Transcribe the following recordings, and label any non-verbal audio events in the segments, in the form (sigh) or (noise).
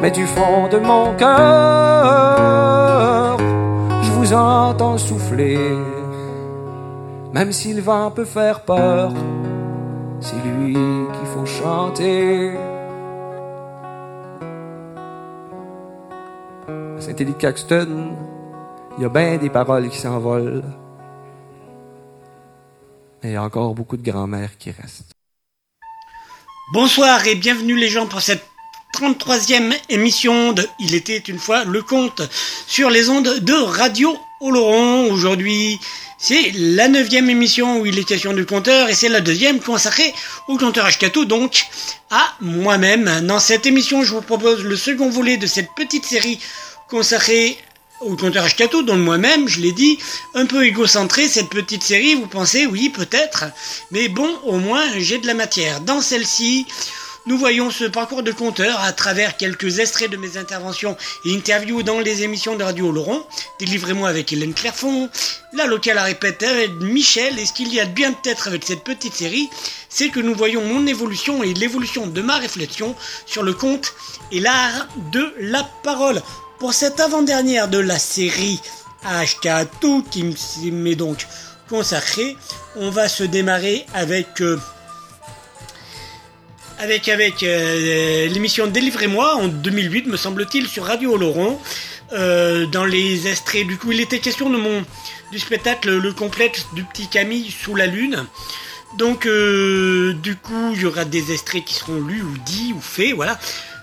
mais du fond de mon cœur, je vous entends souffler. Même si le vent peut faire peur, c'est lui qu'il faut chanter. À Saint-Élie Caxton, il y a bien des paroles qui s'envolent. Mais il y a encore beaucoup de grand-mères qui restent. Bonsoir et bienvenue les gens pour cette 33e émission de Il était une fois le conte sur les ondes de Radio Oloron. Aujourd'hui, c'est la neuvième émission où il est question du compteur et c'est la deuxième consacrée au compteur Ashkatou, donc à moi-même. Dans cette émission, je vous propose le second volet de cette petite série consacrée au compteur Ashkatou, dont moi-même, je l'ai dit, un peu égocentré, cette petite série, vous pensez, oui, peut-être, mais bon, au moins, j'ai de la matière. Dans celle-ci, nous voyons ce parcours de compteur à travers quelques extraits de mes interventions et interviews dans les émissions de Radio Laurent. Délivrez-moi avec Hélène Clairfond, la locale à répéter avec Michel. Et ce qu'il y a de bien peut-être avec cette petite série, c'est que nous voyons mon évolution et l'évolution de ma réflexion sur le conte et l'art de la parole. Pour cette avant-dernière de la série HK Tout qui m'est donc consacré, on va se démarrer avec... Euh, avec, avec euh, l'émission Délivrez-moi en 2008, me semble-t-il, sur Radio Oloron. Euh, dans les extraits, du coup, il était question de mon du spectacle Le complexe du petit Camille sous la lune. Donc, euh, du coup, il y aura des extraits qui seront lus ou dits ou faits, voilà.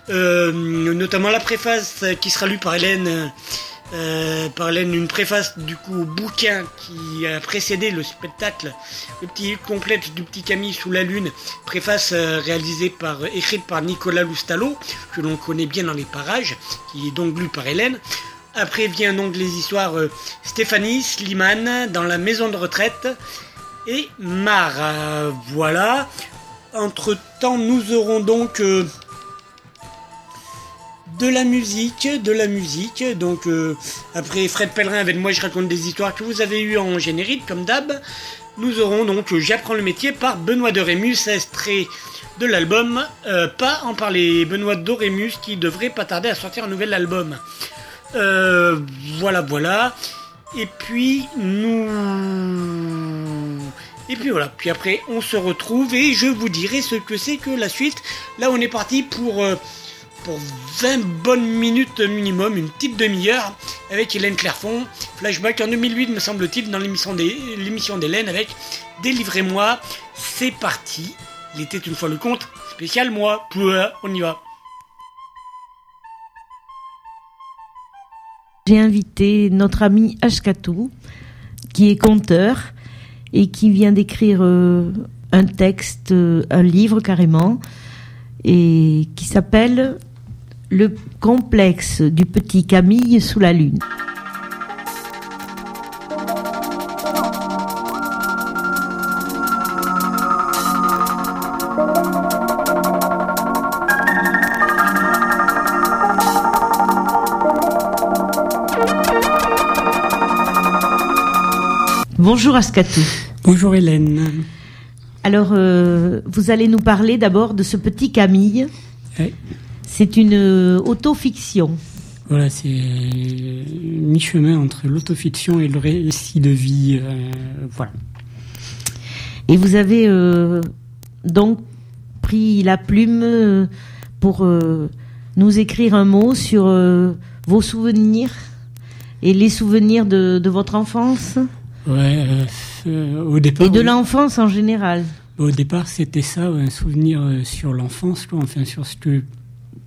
notamment la préface qui sera lue par Hélène euh, par une préface du coup au bouquin qui a précédé le spectacle, le petit complète du petit Camille sous la lune, préface euh, réalisée par écrite par Nicolas Loustalo, que l'on connaît bien dans les parages, qui est donc lu par Hélène. Après vient donc les histoires euh, Stéphanie, Slimane, dans la maison de retraite et Mara. voilà. Entre temps, nous aurons donc de la musique, de la musique. Donc euh, après Fred Pellerin avec moi je raconte des histoires que vous avez eues en générique comme d'hab. Nous aurons donc J'apprends le métier par Benoît de Rémus, extrait de l'album euh, Pas en parler. Benoît de Rémus qui devrait pas tarder à sortir un nouvel album. Euh, voilà, voilà. Et puis nous... Et puis voilà, puis après on se retrouve et je vous dirai ce que c'est que la suite. Là on est parti pour, pour 20 bonnes minutes minimum, une petite demi-heure, avec Hélène Clairfond. Flashback en 2008 me semble-t-il dans l'émission d'Hélène avec Délivrez-moi. C'est parti. Il était une fois le compte spécial moi. On y va. J'ai invité notre ami Ashkatou, qui est conteur et qui vient d'écrire euh, un texte, euh, un livre carrément, et qui s'appelle Le complexe du petit Camille sous la lune. Bonjour Ascatou. Bonjour Hélène. Alors, euh, vous allez nous parler d'abord de ce petit Camille. C'est une euh, autofiction. Voilà, c'est mi-chemin entre l'autofiction et le récit de vie. Euh, voilà. Et vous avez donc pris la plume pour nous écrire un mot sur vos souvenirs et les souvenirs de votre enfance Ouais, euh, au départ. Et de l'enfance en général. Au départ, c'était ça, un souvenir euh, sur l'enfance, enfin sur ce que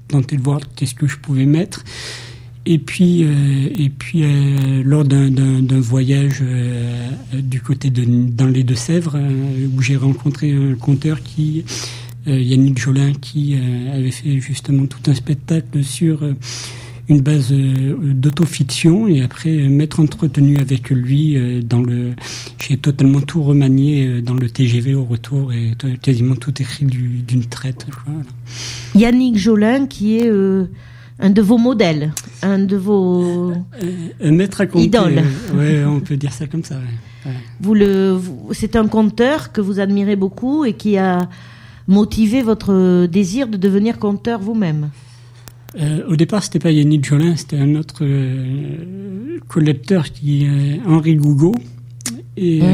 tenter de voir qu'est-ce que je pouvais mettre. Et puis, euh, et puis lors d'un voyage du côté de dans les Deux-Sèvres, où j'ai rencontré un conteur qui, Yannick Jolin, qui avait fait justement tout un spectacle sur une base euh, d'autofiction et après euh, m'être entretenu avec lui euh, dans le j'ai totalement tout remanié dans le TGV au retour et quasiment tout écrit d'une traite Yannick Jolin qui est un de vos modèles un de vos un maître à compter idoles. ouais (laughs) on peut dire ça comme ça vous le c'est un conteur que vous admirez beaucoup et qui a motivé votre désir de devenir conteur vous-même euh, au départ, c'était pas Yannick Jolin, c'était un autre euh, collecteur qui est Henri Gougo. Et, euh,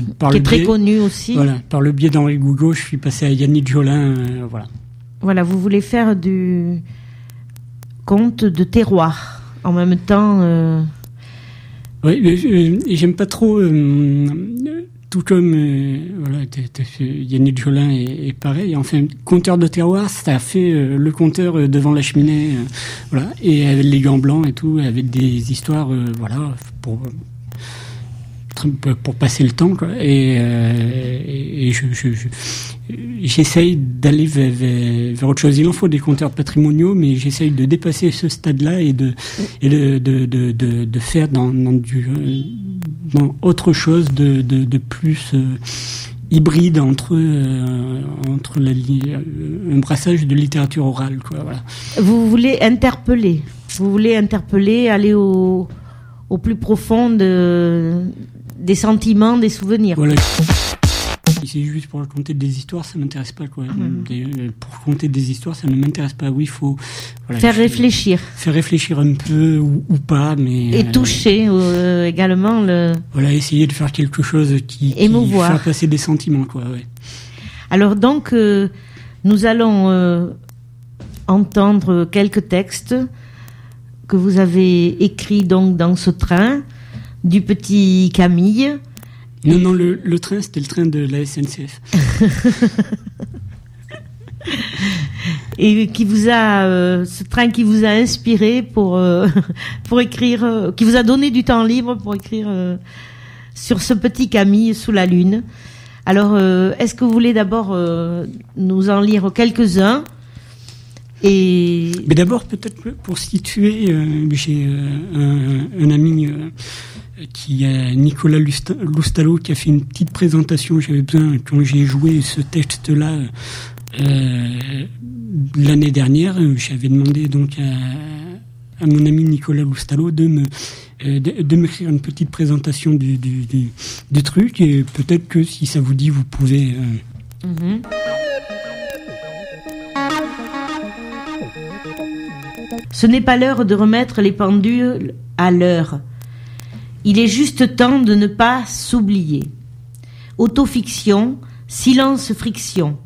mmh. par qui est très connu aussi. Voilà, par le biais d'Henri Gougo, je suis passé à Yannick Jolin. voilà. Voilà, vous voulez faire du conte de terroir en même temps. Oui, j'aime pas trop tout comme euh, voilà, Yannick Jolin est, pareil. Enfin, compteur de terroir, ça a fait euh, le compteur euh, devant la cheminée, voilà, et avec les gants blancs et tout, avec des histoires, voilà, pour pour passer le temps, quoi. Et, et, je, j'essaye d'aller vers, autre chose. Il en faut des compteurs patrimoniaux, mais j'essaye de dépasser ce stade-là et de, et de, de, de, de faire dans, dans, du, dans autre chose de, de, plus euh, hybride entre, euh, entre la, euh, un brassage de littérature orale. Quoi, voilà. Vous voulez interpeller, vous voulez interpeller, aller au, au plus profond de, des sentiments, des souvenirs. Voilà. C'est juste pour raconter des histoires, ça m'intéresse pas. Quoi. Mhm. Euh, pour raconter des histoires, ça ne m'intéresse pas. Oui, il faut faire réfléchir. Faire réfléchir un peu ou, pas, mais et euh, toucher euh, également le. Voilà, essayer de faire quelque chose qui, émouvoir, faire passer des sentiments, quoi. Ouais. Alors donc, nous allons entendre quelques textes que vous avez écrits donc dans ce train du petit Camille non, non, le, le train, c'était le train de la SNCF. (laughs) et qui vous a euh, ce train qui vous a inspiré pour euh, (laughs) pour écrire euh, qui vous a donné du temps libre pour écrire sur ce petit Camille sous la lune. Alors est-ce que vous voulez d'abord nous en lire quelques-uns et mais d'abord peut-être pour situer j'ai un, un, ami qui est Nicolas Loustalo qui a fait une petite présentation. J'avais besoin, quand j'ai joué ce texte-là euh, l'année dernière, j'avais demandé donc à, mon ami Nicolas Loustalo de me euh, m'écrire une petite présentation du, du, truc et peut-être que si ça vous dit, vous pouvez. Euh, mm-hmm. Ce n'est pas l'heure de remettre les pendules à l'heure Il est juste temps de ne pas s'oublier. Autofiction, silence friction.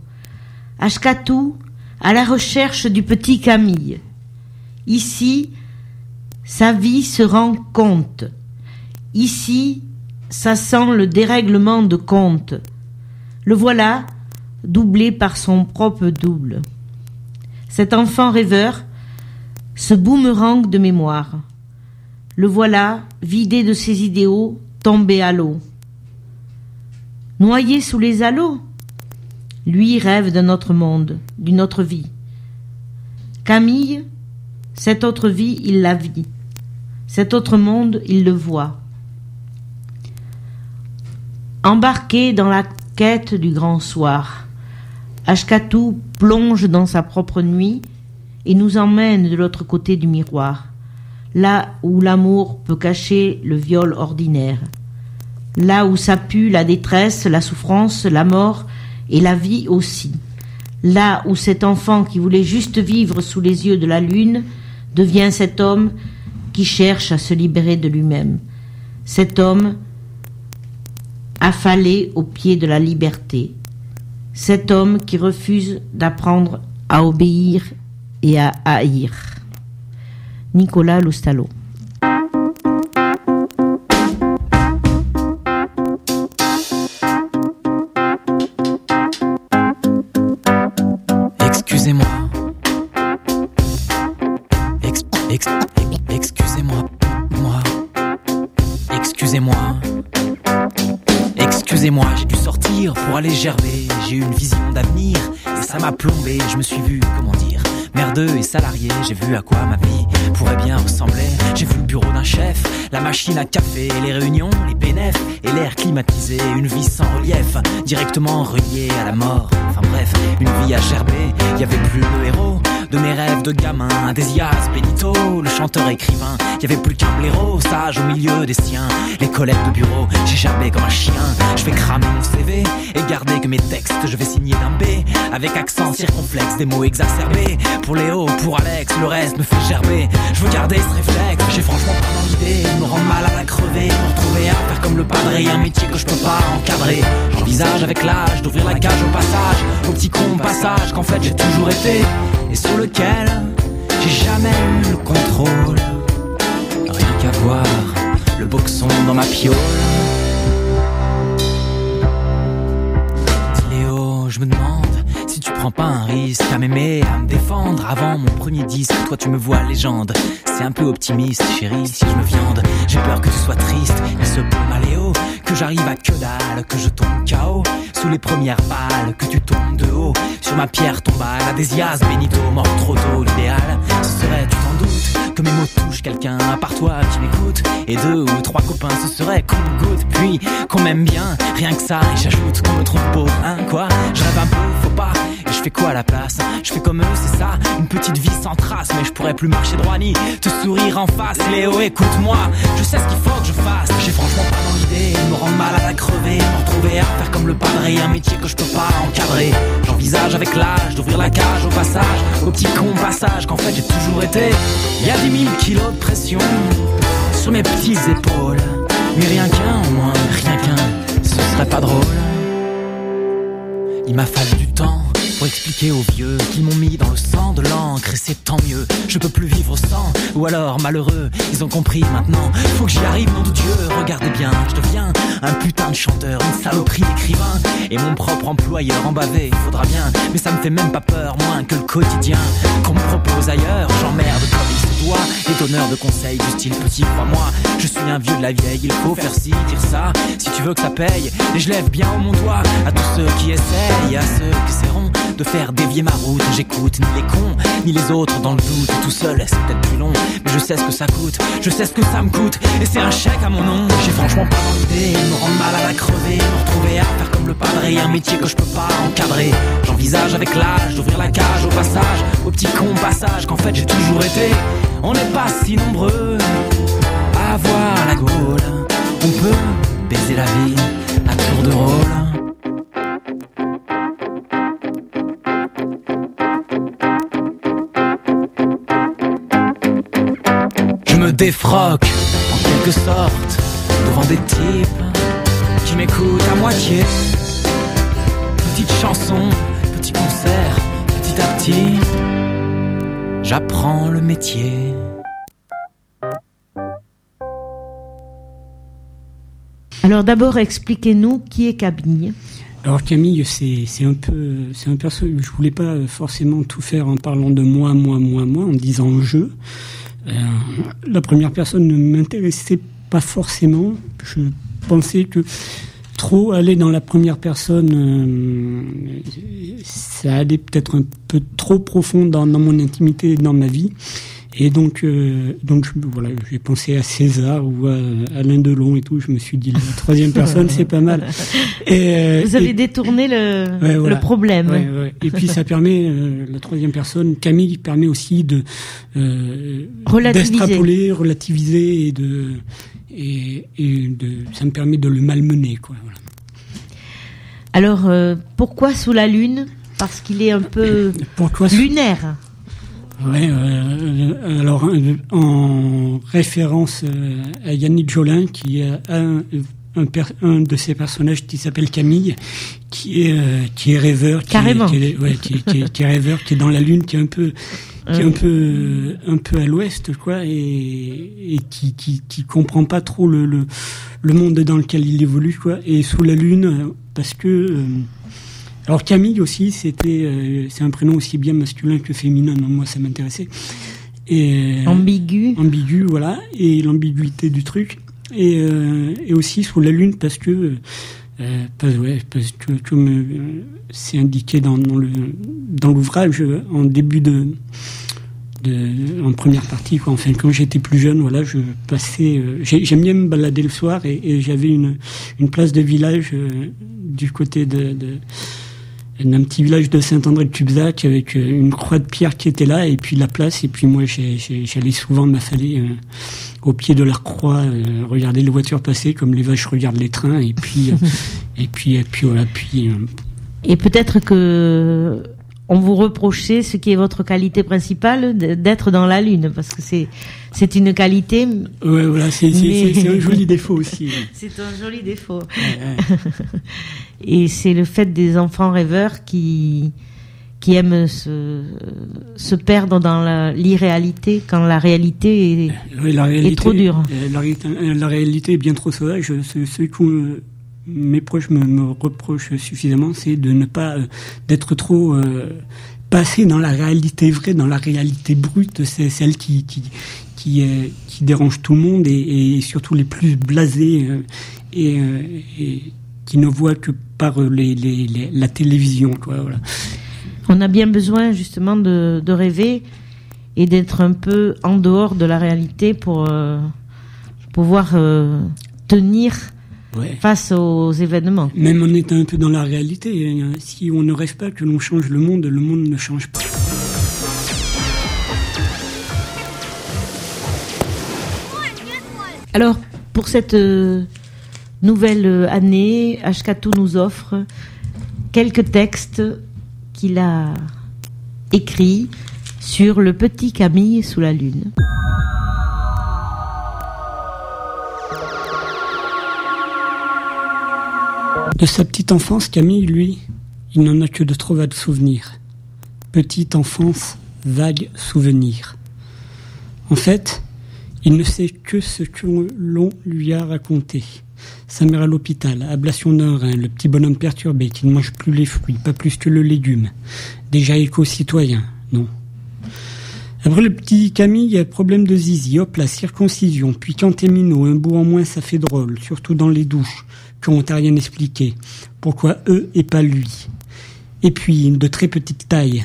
Ashkatou à la recherche du petit Camille. Ici, sa vie se rend compte. Ici, ça sent le dérèglement de compte. Le voilà, doublé par son propre double. Cet enfant rêveur, ce boomerang de mémoire. Le voilà, vidé de ses idéaux, tombé à l'eau. Noyé sous les halos, lui rêve d'un autre monde, d'une autre vie. Camille, cette autre vie, il la vit. Cet autre monde, il le voit. Embarqué dans la quête du grand soir, Ashkatou plonge dans sa propre nuit et nous emmène de l'autre côté du miroir, là où l'amour peut cacher le viol ordinaire, là où s'appuie la détresse, la souffrance, la mort et la vie aussi, là où cet enfant qui voulait juste vivre sous les yeux de la lune devient cet homme qui cherche à se libérer de lui-même, cet homme affalé au pied de la liberté, cet homme qui refuse d'apprendre à obéir et à haïr. Nicolas Lustalo. Excusez-moi. Ex- ex- excusez-moi. Moi. Excusez-moi. Excusez-moi, j'ai dû sortir pour aller gerber. J'ai eu une vision d'avenir et ça m'a plombé. Je me suis vu, comment dire, merdeux et salarié. J'ai vu à quoi ma vie pourrait bien ressembler. J'ai vu le bureau d'un chef, la machine à café, les réunions, les bénéfices et l'air climatisé. Une vie sans relief, directement reliée à la mort. Enfin bref, une vie gerber. Y avait plus de héros de mes rêves de gamin. Desias, Benito, le chanteur écrivain. Y avait plus qu'un blaireau, sage au milieu des siens. Les collègues de bureau, j'ai gerbé comme un chien. Je vais cramer mon CV et garder que mes textes, je vais signer d'un B. Avec accent circonflexe, des mots exacerbés. Pour Léo, pour Alex, le reste me fait gerber. Je veux garder ce réflexe, j'ai franchement pas dans l'idée. de Me rendre malade à crever, me retrouver à faire comme le padre et un métier que je peux pas encadrer. J'envisage avec l'âge d'ouvrir la cage au passage, au petit con passage qu'en fait j'ai toujours été. Et sur lequel j'ai jamais eu le contrôle. Rien qu'à voir le boxon dans ma piole. Léo, je me demande prends pas un risque à m'aimer, à me défendre avant mon premier disque. Toi, tu me vois légende. C'est un peu optimiste, chérie, si je me viande. J'ai peur que tu sois triste, et ce peu maléo. Que j'arrive à que dalle, que je tombe KO. Sous les premières balles, que tu tombes de haut. Sur ma pierre tombale, Adésias, Benito, mort trop tôt. L'idéal, ce serait, tu t'en doutes, que mes mots touchent quelqu'un à part toi qui m'écoute. Et deux ou trois copains, ce serait qu'on goûte. Puis qu'on m'aime bien, rien que ça, et j'ajoute qu'on me trouve beau. Hein, quoi Je rêve un peu, faut pas. Et je fais quoi à la place? Je fais comme eux, c'est ça, une petite vie sans trace. Mais je pourrais plus marcher droit ni te sourire en face. Léo, écoute-moi, je sais ce qu'il faut que je fasse. J'ai franchement pas dans l'idée me rendre malade à crever, me retrouver à faire comme le padre et un métier que je peux pas encadrer. J'envisage avec l'âge d'ouvrir la cage au passage, au petit con passage qu'en fait j'ai toujours été. 10 000 kilos de pression sur mes petites épaules. Mais rien qu'un au moins, rien qu'un, ce serait pas drôle. Il m'a fallu du temps pour expliquer aux vieux qu'ils m'ont mis dans le sang de l'encre et c'est tant mieux. Je peux plus vivre sans, ou alors malheureux, ils ont compris maintenant. Faut que j'y arrive, nom de Dieu. Regardez bien, je deviens un putain de chanteur, une saloperie d'écrivain et mon propre employeur en bavé. Faudra bien, mais ça me fait même pas peur, moins que le quotidien qu'on me propose ailleurs. J'emmerde comme il se doit et donneur de conseils du style petit, crois-moi. Je suis un vieux de la vieille, il faut faire ci, dire ça, si tu veux que ça paye. Et je lève bien mon doigt à tous ceux qui essayent, à ceux qui essaieront de faire dévier ma route. J'écoute ni les cons, ni les autres dans le doute. Tout seul, c'est peut-être plus long, mais je sais ce que ça coûte, je sais ce que ça me coûte, et c'est un chèque à mon nom. J'ai franchement pas l'idée me rendre malade à crever, me retrouver à faire comme le padre et un métier que je peux pas encadrer. J'envisage avec l'âge d'ouvrir la cage au passage, au petit con passage qu'en fait j'ai toujours été. On n'est pas si nombreux à avoir la gaule. On peut baiser la vie à tour de rôle. Me défroque en quelque sorte devant des types qui m'écoutent à moitié. Petite chanson, petit concert, petit à petit, j'apprends le métier. Alors d'abord, expliquez-nous qui est Camille. Alors Camille, c'est un peu, c'est un perso. Je voulais pas forcément tout faire en parlant de moi, moi, moi, moi, en disant je. Euh, la première personne ne m'intéressait pas forcément. Je pensais que trop aller dans la première personne, euh, ça allait peut-être un peu trop profond dans, dans mon intimité et dans ma vie. Et donc, euh, donc voilà, j'ai pensé à César ou à Alain Delon et tout. Je me suis dit la troisième personne, c'est pas mal. (laughs) Et, euh, Vous avez détourné le, le problème. Ouais, ouais. Et puis ça permet euh, la troisième personne, Camille, permet aussi de euh, d'extrapoler, relativiser et de et, et, de ça me permet de le malmener quoi. Voilà. Alors pourquoi sous la lune? Parce qu'il est un peu pourquoi lunaire. Ouais, euh, alors en référence euh, à Yannick Jolin, qui est un, un, un de ses personnages qui s'appelle Camille, qui est euh, qui est rêveur, qui Est, qui est, ouais, qui, qui, qui, est rêveur, qui est dans la lune, qui est un peu qui est un peu un peu à l'ouest quoi, et, et qui, qui qui comprend pas trop le, le le monde dans lequel il évolue quoi, et sous la lune parce que alors Camille aussi, c'était, euh, c'est un prénom aussi bien masculin que féminin. Donc moi, ça m'intéressait. Et, euh, ambigu. Ambigu, voilà. Et l'ambiguïté du truc. Et, euh, et aussi sous la lune parce que, euh, parce, ouais, parce que comme c'est indiqué dans, dans le dans l'ouvrage en début de, de en première partie quoi. Enfin, quand j'étais plus jeune, voilà, je passais. j'aime bien me balader le soir et, et j'avais une une place de village du côté de, de un petit village de Saint-André-de-Tubzac avec euh, une croix de pierre qui était là et puis la place. Et puis moi j'allais souvent m'affaler euh, au pied de la croix euh, regarder les voitures passer comme les vaches regardent les trains. Et puis (laughs) et puis et puis voilà puis et peut-être que on vous reprochait ce qui est votre qualité principale d'être dans la lune parce que c'est c'est une qualité ouais voilà c'est c'est un joli défaut aussi. (laughs) C'est un joli défaut (laughs) et c'est le fait des enfants rêveurs qui qui aiment se, se perdre dans l'irréalité quand la réalité est, la réalité, est trop dure. La, la, réalité est bien trop sauvage. Ce, ce qu'on mes proches me, me reprochent suffisamment, c'est de ne pas euh, d'être trop euh, passé dans la réalité vraie, dans la réalité brute, c'est celle qui qui qui, euh, qui, dérange tout le monde et, et surtout les plus blasés et, et, qui ne voient que par les, les, les la télévision. Quoi, voilà. On a bien besoin justement de, de rêver et d'être un peu en dehors de la réalité pour pouvoir tenir face aux événements. Même en étant un peu dans la réalité, hein. si on ne rêve pas que l'on change le monde, le monde ne change pas. Alors, pour cette euh, nouvelle année, Ashkatu nous offre quelques textes qu'il a écrits sur le petit Camille sous la lune. De sa petite enfance, Camille, lui, il n'en a que de trop vagues souvenirs. Petite enfance, vague souvenir. En fait, il ne sait que ce que l'on lui a raconté. Sa mère à l'hôpital, ablation d'un rein, le petit bonhomme perturbé qui ne mange plus les fruits, pas plus que le légume. Déjà éco-citoyen, non. Après le petit Camille, problème de zizi, hop la circoncision, puis Cantémino, un bout en moins ça fait drôle, surtout dans les douches qu'on t'a rien expliqué. Pourquoi eux et pas lui? Et puis, de très petite taille.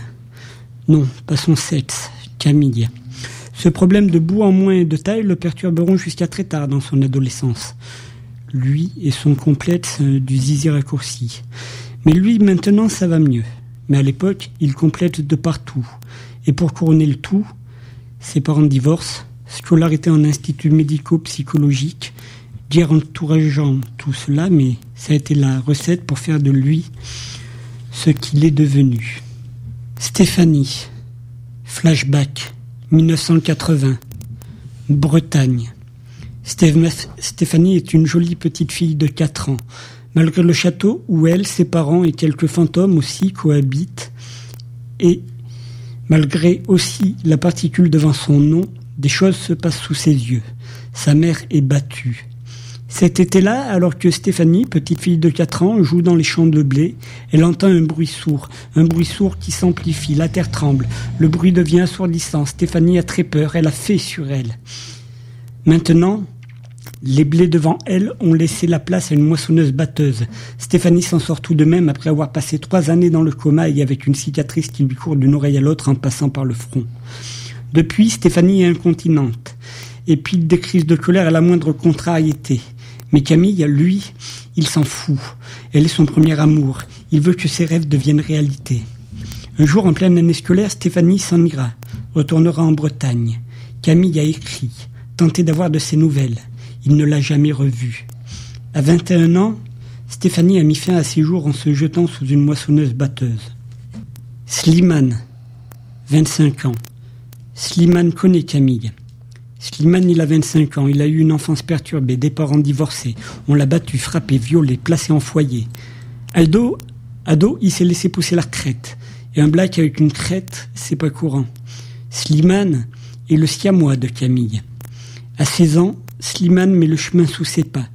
Non, pas son sexe, Camille. Ce problème de bout en moins et de taille le perturberont jusqu'à très tard dans son adolescence. Lui et son complexe du zizi raccourci. Mais lui, maintenant, ça va mieux. Mais à l'époque, il complète de partout. Et pour couronner le tout, ses parents divorcent, scolarité en institut médico-psychologique, dire entourageant tout cela, mais ça a été la recette pour faire de lui ce qu'il est devenu. Stéphanie, flashback, 1980, Bretagne. Stéphanie est une jolie petite fille de 4 ans. Malgré le château où elle, ses parents et quelques fantômes aussi cohabitent, et malgré aussi la particule devant son nom, des choses se passent sous ses yeux. Sa mère est battue. Cet été-là, alors que Stéphanie, petite fille de 4 ans, joue dans les champs de blé, elle entend un bruit sourd, un bruit sourd qui s'amplifie, la terre tremble, le bruit devient assourdissant, Stéphanie a très peur, elle a fait sur elle. Maintenant, les blés devant elle ont laissé la place à une moissonneuse batteuse. Stéphanie s'en sort tout de même après avoir passé trois années dans le coma et avec une cicatrice qui lui court d'une oreille à l'autre en passant par le front. Depuis, Stéphanie est incontinente. Et puis des crises de colère à la moindre contrariété. Mais Camille, lui, il s'en fout. Elle est son premier amour. Il veut que ses rêves deviennent réalité. Un jour, en pleine année scolaire, Stéphanie s'en ira, retournera en Bretagne. Camille a écrit, tenté d'avoir de ses nouvelles. Il ne l'a jamais revue. À 21 ans, Stéphanie a mis fin à ses jours en se jetant sous une moissonneuse batteuse. Slimane, 25 ans. Slimane connaît Camille. Slimane, il a 25 ans, il a eu une enfance perturbée, des parents divorcés. On l'a battu, frappé, violé, placé en foyer. Aldo, ado, il s'est laissé pousser la crête. Et un black avec une crête, c'est pas courant. Slimane est le siamois de Camille. À 16 ans, Slimane met le chemin sous ses pas,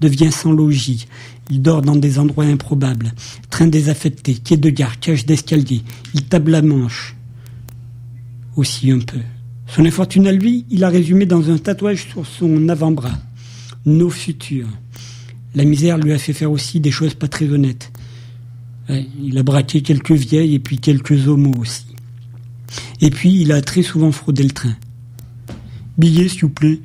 devient sans logis. Il dort dans des endroits improbables. Train désaffecté, quai de gare, cage d'escalier. Il table la manche. Aussi un peu. Son infortune à lui, il a résumé dans un tatouage sur son avant-bras. Nos futurs. La misère lui a fait faire aussi des choses pas très honnêtes. il a braqué quelques vieilles et puis quelques homos aussi. Et puis, il a très souvent fraudé le train. Billet, s'il vous plaît.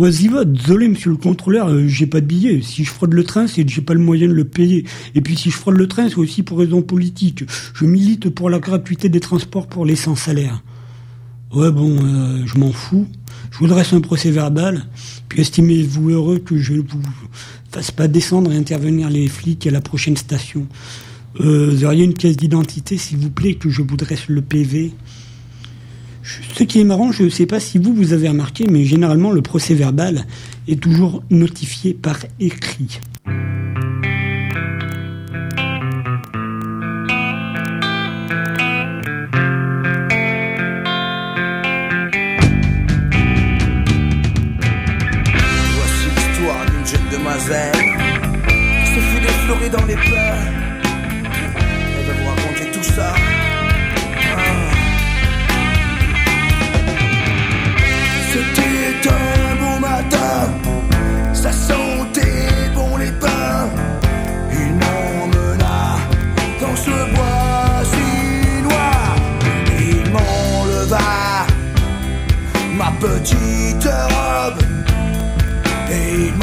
Vas-y, va, désolé, monsieur le contrôleur, euh, j'ai pas de billet. Si je fraude le train, c'est que j'ai pas le moyen de le payer. Et puis, si je fraude le train, c'est aussi pour raison politique. Je milite pour la gratuité des transports pour les sans-salaire. Ouais, bon, euh, je m'en fous. Je vous dresse un procès verbal. Puis estimez-vous heureux que je ne vous fasse pas descendre et intervenir les flics à la prochaine station. Euh, vous auriez une pièce d'identité, s'il vous plaît, que je vous dresse le PV. Ce qui est marrant, je ne sais pas si vous, vous avez remarqué, mais généralement, le procès verbal est toujours notifié par écrit. dans les pleurs. Elle va vous raconter tout ça. Ça sentait bon les pains. Il m'emmena dans ce bois si noir. Il m'enleva ma petite robe et il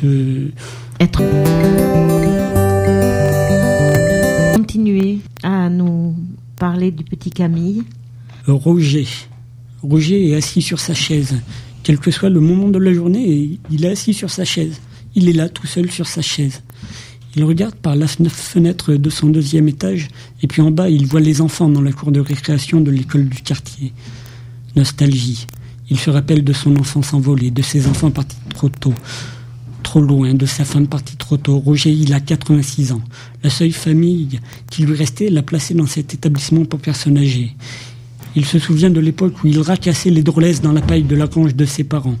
peut Être. Continuez à nous parler du petit Camille. Roger. Roger est assis sur sa chaise. Quel que soit le moment de la journée, il est assis sur sa chaise. Il est là, tout seul sur sa chaise. Il regarde par la fenêtre de son deuxième étage, et puis en bas, il voit les enfants dans la cour de récréation de l'école du quartier. Nostalgie. Il se rappelle de son enfance envolée, de ses enfants partis trop tôt, trop loin, de sa femme partie trop tôt. Roger, il a 86 ans. La seule famille qui lui restait l'a placé dans cet établissement pour personnes âgées. Il se souvient de l'époque où il racassait les drôlesses dans la paille de la grange de ses parents.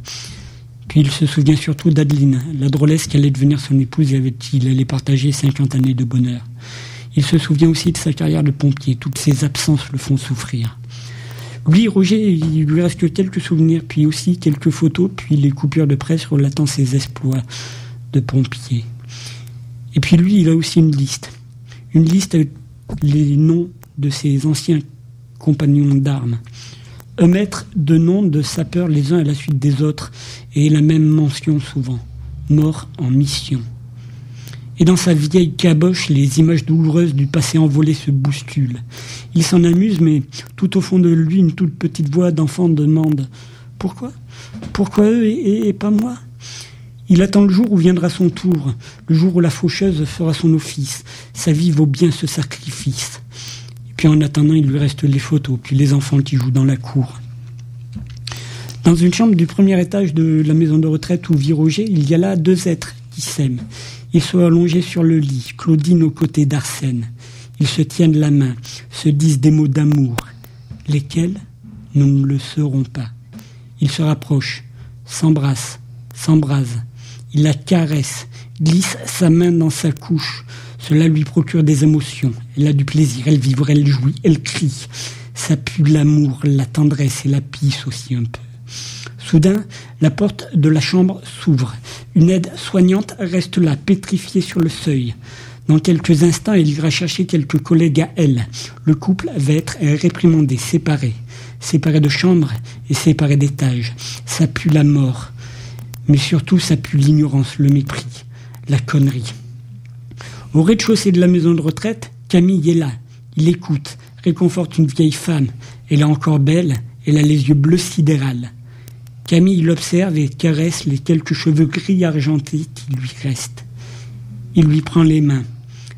Puis il se souvient surtout d'Adeline, la drôlesse qui allait devenir son épouse et avec qui il allait partager 50 années de bonheur. Il se souvient aussi de sa carrière de pompier. Toutes ses absences le font souffrir. Lui, Roger, il lui reste que quelques souvenirs, puis aussi quelques photos, puis les coupures de presse relatant ses exploits de pompier. Et puis lui, il a aussi une liste. Une liste avec les noms de ses anciens compagnons d'armes. Un mètre de noms de sapeurs les uns à la suite des autres, et la même mention souvent. Mort en mission. Et dans sa vieille caboche, les images douloureuses du passé envolé se bousculent. Il s'en amuse, mais tout au fond de lui, une toute petite voix d'enfant demande Pourquoi? Pourquoi eux et, et pas moi? Il attend le jour où viendra son tour, le jour où la faucheuse fera son office. Sa vie vaut bien ce sacrifice. Et puis en attendant, il lui reste les photos, puis les enfants qui jouent dans la cour. Dans une chambre du premier étage de la maison de retraite où vit Roger, il y a là deux êtres qui s'aiment. Ils sont allongés sur le lit, Claudine aux côtés d'Arsène. Ils se tiennent la main, se disent des mots d'amour. Lesquels? Nous ne le saurons pas. Ils se rapprochent, s'embrassent, s'embrasent. Il la caresse, glisse sa main dans sa couche. Cela lui procure des émotions. Elle a du plaisir, elle vibre, elle jouit, elle crie. Ça pue l'amour, la tendresse et la pisse aussi un peu. Soudain, la porte de la chambre s'ouvre. Une aide soignante reste là, pétrifiée sur le seuil. Dans quelques instants, elle ira chercher quelques collègues à elle. Le couple va être réprimandé, séparé. Séparé de chambre et séparé d'étage. Ça pue la mort. Mais surtout, ça pue l'ignorance, le mépris, la connerie. Au rez-de-chaussée de la maison de retraite, Camille est là. Il écoute, réconforte une vieille femme. Elle est encore belle, elle a les yeux bleus sidérales. Camille l'observe et caresse les quelques cheveux gris argentés qui lui restent. Il lui prend les mains.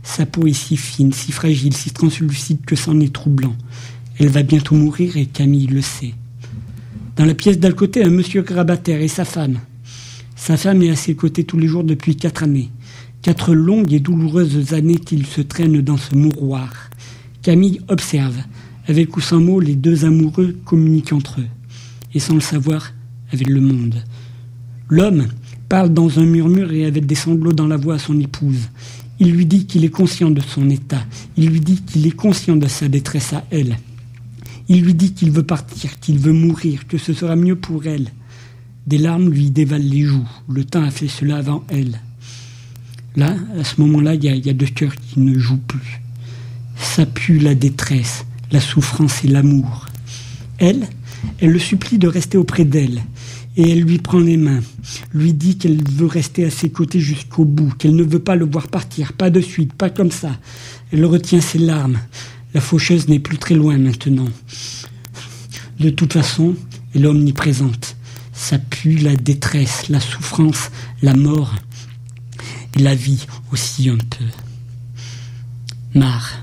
Sa peau est si fine, si fragile, si translucide que c'en est troublant. Elle va bientôt mourir et Camille le sait. Dans la pièce d'à côté, un monsieur grabataire et sa femme. Sa femme est à ses côtés tous les jours depuis quatre années. Quatre longues et douloureuses années qu'il se traîne dans ce mouroir. Camille observe, avec ou sans mots, les deux amoureux communiquent entre eux. Et sans le savoir, avec le monde. L'homme parle dans un murmure et avec des sanglots dans la voix à son épouse. Il lui dit qu'il est conscient de son état. Il lui dit qu'il est conscient de sa détresse à elle. Il lui dit qu'il veut partir, qu'il veut mourir, que ce sera mieux pour elle. Des larmes lui dévalent les joues. Le temps a fait cela avant elle. Là, à ce moment-là, il y, a deux cœurs qui ne jouent plus. Ça pue la détresse, la souffrance et l'amour. Elle, elle le supplie de rester auprès d'elle. Et elle lui prend les mains, lui dit qu'elle veut rester à ses côtés jusqu'au bout, qu'elle ne veut pas le voir partir, pas de suite, pas comme ça. Elle retient ses larmes. La faucheuse n'est plus très loin maintenant. De toute façon, elle est omniprésente. Ça pue la détresse, la souffrance, la mort et la vie aussi un peu. Marre.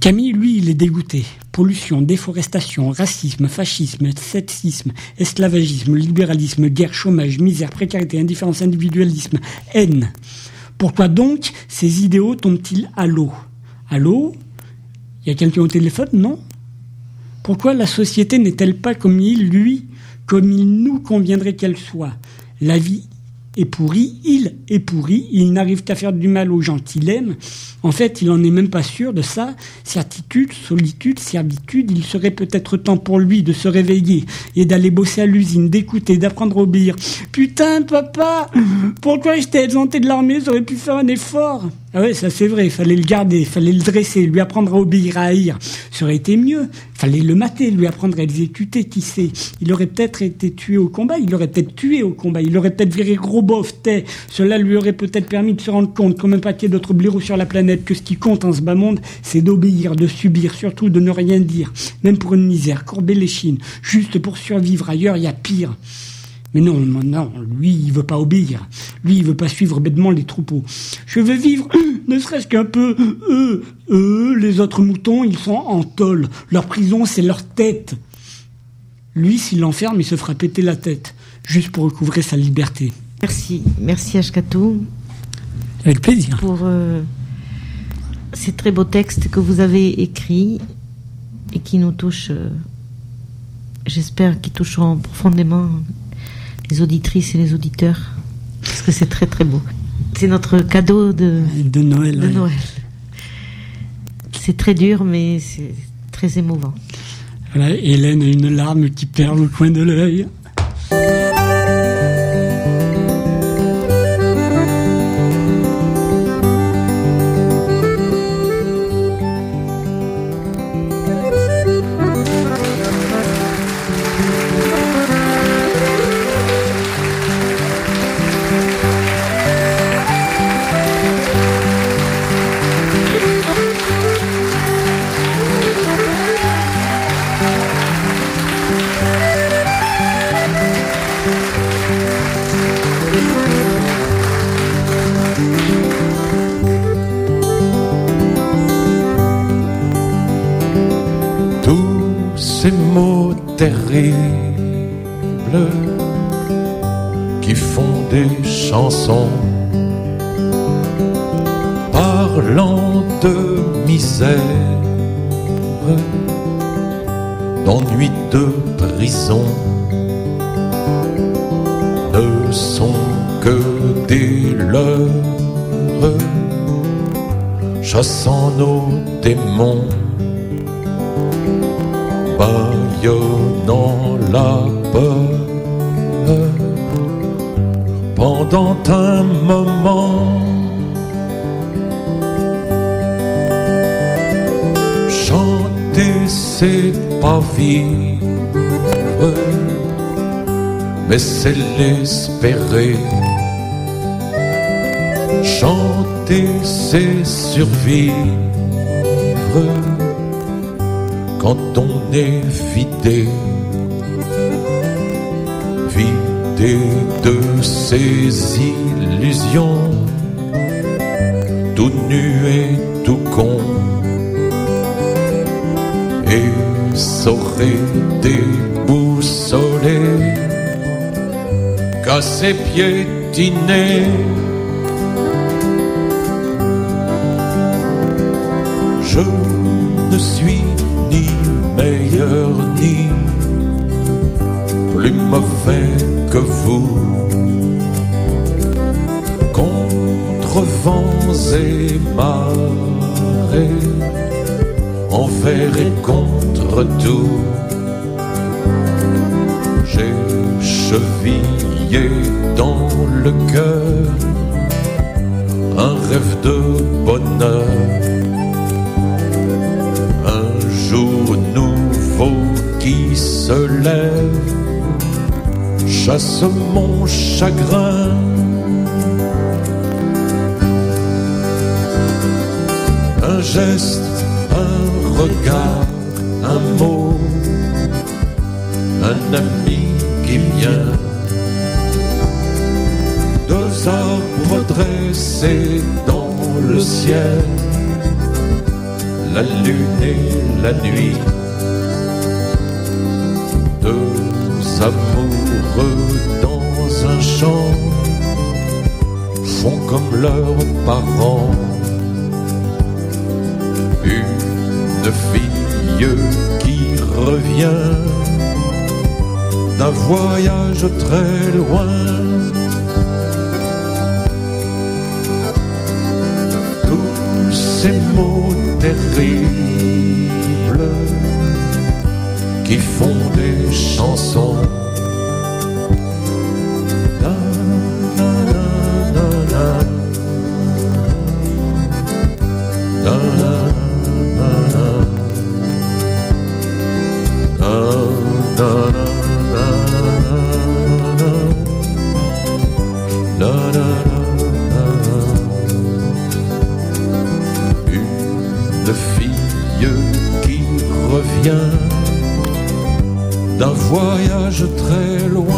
Camille, lui, il est dégoûté. Pollution, déforestation, racisme, fascisme, sexisme, esclavagisme, libéralisme, guerre, chômage, misère, précarité, indifférence, individualisme, haine. Pourquoi donc ces idéaux tombent-ils à l'eau? À l'eau? Il y a quelqu'un au téléphone? Non? Pourquoi la société n'est-elle pas comme il, lui, comme il nous conviendrait qu'elle soit? La vie est pourrie, il est pourri, il n'arrive qu'à faire du mal aux gens qu'il aime. En fait, il n'en est même pas sûr de ça. Certitude, solitude, servitude, il serait peut-être temps pour lui de se réveiller et d'aller bosser à l'usine, d'écouter, d'apprendre à obéir. Putain, papa, pourquoi j'étais exempté de l'armée, j'aurais pu faire un effort Ah ouais, ça c'est vrai, il fallait le garder, il fallait le dresser, lui apprendre à obéir, à haïr. Ça aurait été mieux. Il fallait le mater, lui apprendre à exécuter, qui sait. Il aurait peut-être été tué au combat, il aurait peut-être tué au combat, il aurait peut-être viré gros bof. Cela lui aurait peut-être permis de se rendre compte, comme un paquet d'autres blaireaux sur la planète, que ce qui compte en ce bas monde, c'est d'obéir, de subir, surtout de ne rien dire. Même pour une misère, courber les chines, juste pour survivre. Ailleurs, il y a pire. Mais non, non, non, lui, il veut pas obéir. Lui, il veut pas suivre bêtement les troupeaux. Je veux vivre, (clears throat) ne serait-ce qu'un peu. Eux, eux, les autres moutons, ils sont en tôle. Leur prison, c'est leur tête. Lui, s'il l'enferme, il se fera péter la tête, juste pour recouvrer sa liberté. Merci, merci Ashkatou Avec plaisir. pour euh, ces très beaux textes que vous avez écrits et qui nous touchent, euh, j'espère qu'ils toucheront profondément les auditrices et les auditeurs, parce que c'est très très beau. C'est notre cadeau de, De Noël. de ouais. Noël. C'est très dur, mais c'est très émouvant. Voilà, Hélène a une larme qui perle au coin de l'œil. Qui font des chansons parlant de misère, d'ennui de prison. Ne sont que des leurres chassant nos démons la peur pendant un moment. Chanter, c'est pas vivre, mais c'est l'espérer. Chanter, c'est survivre quand on est vidé, de ses illusions, tout nu et tout con, et saurait déboussoler, qu'à ses piétinés. Je ne suis ni meilleur ni plus mauvais que vous. Contre vents et marées, envers et contre tout, j'ai chevillé dans le cœur un rêve de bonheur un jour nouveau qui se lève, chasse mon chagrin. Un geste, un regard, un mot, un ami qui vient. Deux arbres dressés dans le ciel la lune et la nuit. Deux amoureux champ font comme leurs parents. Une fille qui revient d'un voyage très loin. tous ces mots terribles qui font des chansons. Une fille qui revient d'un voyage très loin.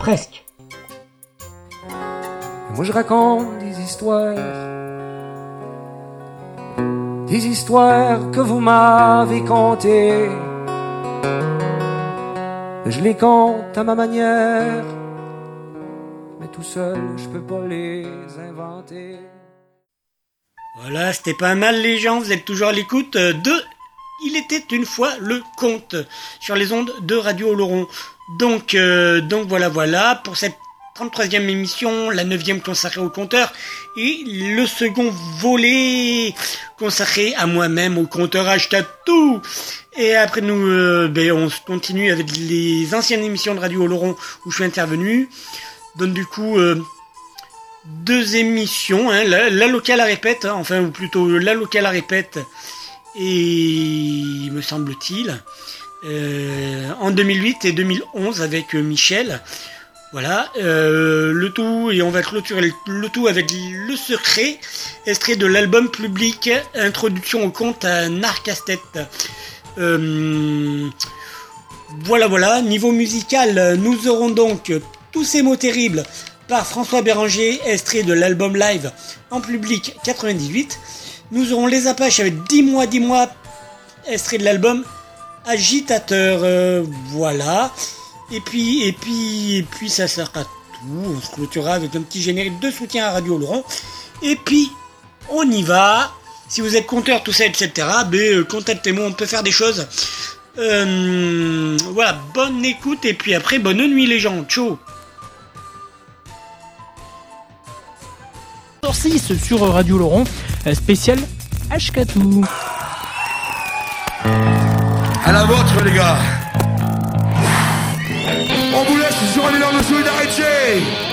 presque. Et moi je raconte des histoires, des histoires que vous m'avez contées. Je les compte à ma manière, mais tout seul je peux pas les inventer. Voilà, c'était pas mal les gens, vous êtes toujours à l'écoute de Il était une fois le conte sur les ondes de Radio Laurent. Donc, euh, donc voilà, voilà, pour cette 33e émission, la 9e consacrée au compteur, et le second volet consacré à moi-même, au compteur tout. Et après nous, euh, ben, on continue avec les anciennes émissions de Radio Laurent où je suis intervenu. Donc du coup, euh, deux émissions, hein, la, locale à répète, hein, enfin ou plutôt la locale à répète, et me semble-t-il, euh, en 2008 et 2011 avec euh, Michel. Voilà, euh, le tout, et on va clôturer le, tout avec Le Secret, extrait de l'album public Introduction au conte à Narcastet. Euh, voilà, voilà, niveau musical, nous aurons donc Tous ces mots terribles par François Béranger, extrait de l'album live en public 98. Nous aurons Les Apaches avec 10 mois, 10 mois, extrait de l'album Agitateur, euh, voilà. Et puis, et puis, et puis ça sera tout. On se clôturera avec un petit générique de soutien à Radio Laurent. Et puis, on y va. Si vous êtes compteur, tout ça, etc., ben, euh, contactez-moi, on peut faire des choses. Euh, voilà, bonne écoute et puis après, bonne nuit les gens. Ciao 6 sur Radio Laurent, spécial Ashkatou. À la vôtre, les gars. On vous laisse sur un élan de solidarité.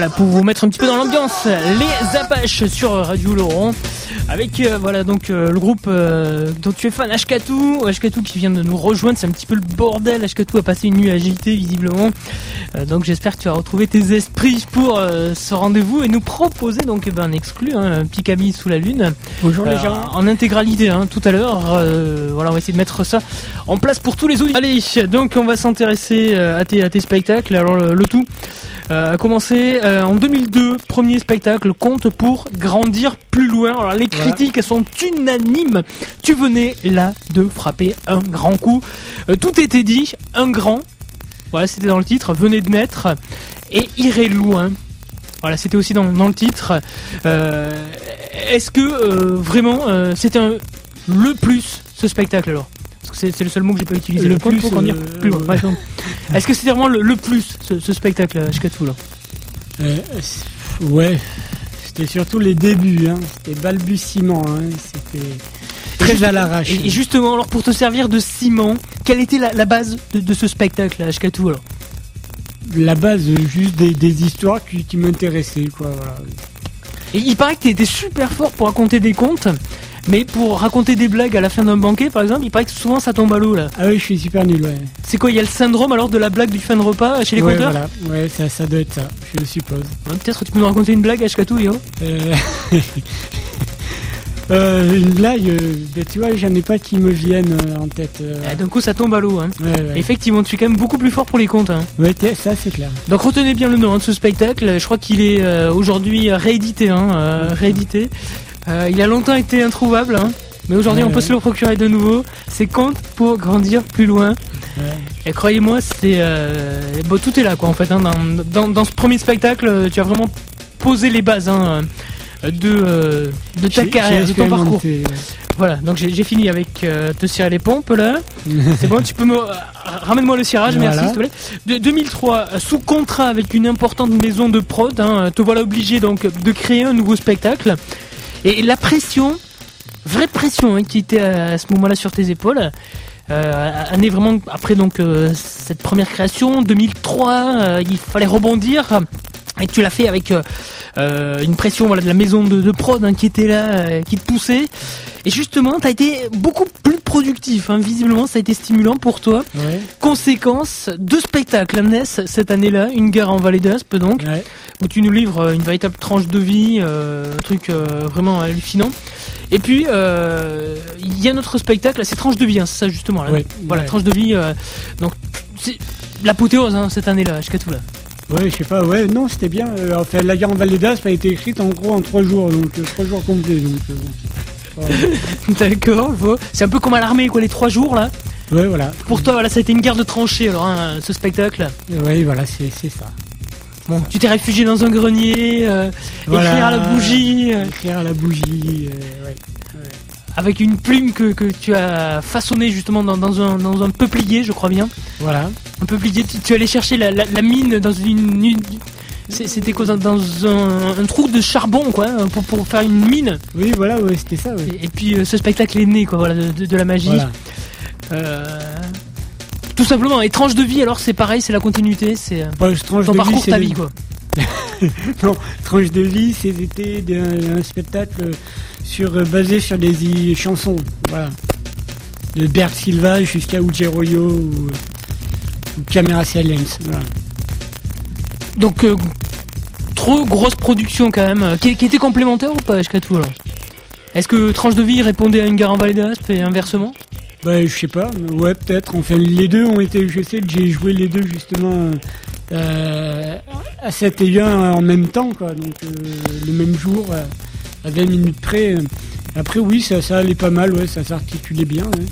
Voilà, pour vous mettre un petit peu dans l'ambiance, les Apaches sur Radio Laurent. Avec euh, voilà donc euh, le groupe euh, dont tu es fan, Ashkatu, Ashkatu qui vient de nous rejoindre, c'est un petit peu le bordel. Ashkatu a passé une nuit agitée visiblement, donc j'espère que tu vas retrouver tes esprits pour ce rendez-vous et nous proposer donc eh ben, un exclu, hein, un petit Camille sous la lune. Bonjour les gens. en intégralité hein, tout à l'heure. Voilà, on va essayer de mettre ça en place pour tous les auditeurs. Allez, donc on va s'intéresser à tes, à tes spectacles. Alors le, le tout a commencé euh, en 2002, premier spectacle, compte pour grandir plus loin. Alors les critiques sont unanimes. Tu venais là de frapper un grand coup. Euh, tout était dit, un grand. Voilà, c'était dans le titre. Venez de naître et irez loin. Voilà, c'était aussi dans, dans le titre. Euh, Est-ce que euh, vraiment euh, c'était un- le plus ce spectacle alors? Parce que c'est c'est le seul mot que j'ai pas utilisé. Le plus, pour grandir euh, plus ouais. Est-ce que c'était vraiment le, le plus ce, ce spectacle à Shkatu là Euh, c'est- ouais, c'était surtout les débuts, hein. c'était balbutiement, hein. c'était très à l'arrache. et, justement, alors pour te servir de ciment, quelle était la, la base de, de ce spectacle à alors? La base, euh, juste des, des histoires qui, qui m'intéressaient, quoi. Voilà. Et il paraît que t'étais super fort pour raconter des contes, mais pour raconter des blagues à la fin d'un banquet par exemple, il paraît que souvent ça tombe à l'eau là. Ah oui, je suis super nul, ouais. C'est quoi Il y a le syndrome alors de la blague du fin de repas chez les ouais, conteurs voilà. Ouais, ça, ça doit être ça, je suppose. Ouais, Peut-être tu peux nous raconter une blague à Yo Euh, (laughs) euh, une blague, euh, ben, tu vois, j'en ai pas qui me viennent euh, en tête. euh. Eh, D'un coup ça tombe à l'eau. Hein. Ouais, ouais. Effectivement, tu es quand même beaucoup plus fort pour les contes. Hein. Ouais, ça c'est clair. Donc retenez bien le nom hein, de ce spectacle. Je crois qu'il est euh, aujourd'hui réédité. Hein, réédité. Euh, il a longtemps été introuvable, hein, mais aujourd'hui Ouais, on peut ouais. se le procurer de nouveau. C'est Contes pour grandir plus loin. Ouais. Et croyez-moi, c'est euh, bon, tout est là quoi en fait. Hein, dans, dans, dans ce premier spectacle, tu as vraiment posé les bases hein, euh, de, euh, de ta carrière, de ton parcours. Voilà, donc j'ai fini avec euh, te cirer les pompes (laughs) là. C'est bon, tu peux me. Ramène-moi le cirage, Voilà. merci, s'il te plaît. De 2003, euh, sous contrat avec une importante maison de prod, hein, te voilà obligé donc de créer un nouveau spectacle. Et la pression, vraie pression hein, qui était à ce moment-là sur tes épaules. Euh, année vraiment après donc euh, cette première création, 2003, euh, il fallait rebondir. Et tu l'as fait avec euh, une pression voilà, de la maison de, de prod hein, qui était là, euh, qui te poussait. Et justement, tu as été beaucoup plus productif. hein. Visiblement, ça a été stimulant pour toi. Ouais, Conséquence, deux spectacles naissent cette année-là. Une guerre en Vallée d'Aspe, donc, ouais. où tu nous livres euh, une véritable tranche de vie, euh, un truc euh, vraiment hallucinant. Et puis, euh, il y a notre spectacle, c'est tranche de vie, hein, c'est ça justement. Là. Ouais, Voilà, tranche de vie. euh, donc, c'est l'apothéose hein, cette année-là, jusqu'à tout là. Ouais, je sais pas, ouais, non, c'était bien. Euh, enfin, la guerre en Val d'Aspe a été écrite en gros en trois jours, donc euh, trois jours complets. Donc, euh. (laughs) D'accord, c'est un peu comme à l'armée, quoi, les trois jours là. ouais, voilà. Pour toi, voilà, ça a été une guerre de tranchées, alors, hein, ce spectacle. Ouais, voilà, c'est c'est ça. Bon, tu t'es réfugié dans un grenier, euh, Voilà. écrire à la bougie, euh, Écrire à la bougie, euh, ouais. Avec une plume que, que tu as façonnée justement dans, dans un, dans un peuplier, je crois bien. Voilà. Un peuplier, tu, tu allais chercher la, la, la mine dans une. c'était quoi dans- Dans un, un trou de charbon, quoi, pour, pour faire une mine. Oui, voilà, ouais, c'était ça, ouais. Et, et puis euh, ce spectacle est né, quoi, voilà, de, de- de la magie. Voilà. Euh, tout simplement, étrange de vie, alors c'est pareil, c'est la continuité, c'est euh, ton de parcours, c'est ta le- vie, quoi. (laughs) Non, tranche de vie, c'était un spectacle sur, euh, basé sur des chansons. Voilà. De Bert Silva jusqu'à Uji Royo ou, ou Camera Silence. Voilà. Donc, euh, trop grosse production quand même, euh, qui, qui était complémentaire ou pas, jusqu'à tout, alors? Est-ce que Tranche de vie répondait à une gare en Vallée d'Aspe et inversement? Bah, je sais pas, ouais, peut-être. Enfin, les deux ont été, je sais que j'ai joué les deux justement euh, à 7 et 1 en même temps, quoi. Donc, euh, le même jour, euh, à 20 minutes près. Après, oui, ça, ça allait pas mal, ouais, ça s'articulait bien, ouais.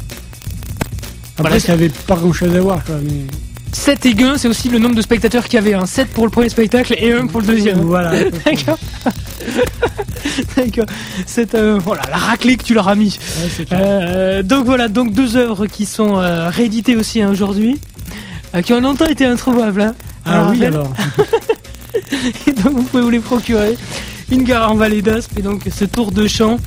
Après, Voilà, ça avait pas grand chose à voir, quoi. Mais... 7 et 1, c'est aussi le nombre de spectateurs qu'il y avait. Hein. 7 pour le premier spectacle et 1 pour le deuxième. Voilà. (laughs) D'accord. (laughs) D'accord. C'est euh, voilà la raclée que tu leur as mis. Ouais. Euh, donc voilà, donc deux œuvres qui sont euh, rééditées aussi hein, aujourd'hui, euh, qui ont longtemps été introuvables. Hein. ah oui, alors. (laughs) Et donc vous pouvez vous les procurer. Une gare en Vallée d'Aspe et donc ce tour de chant.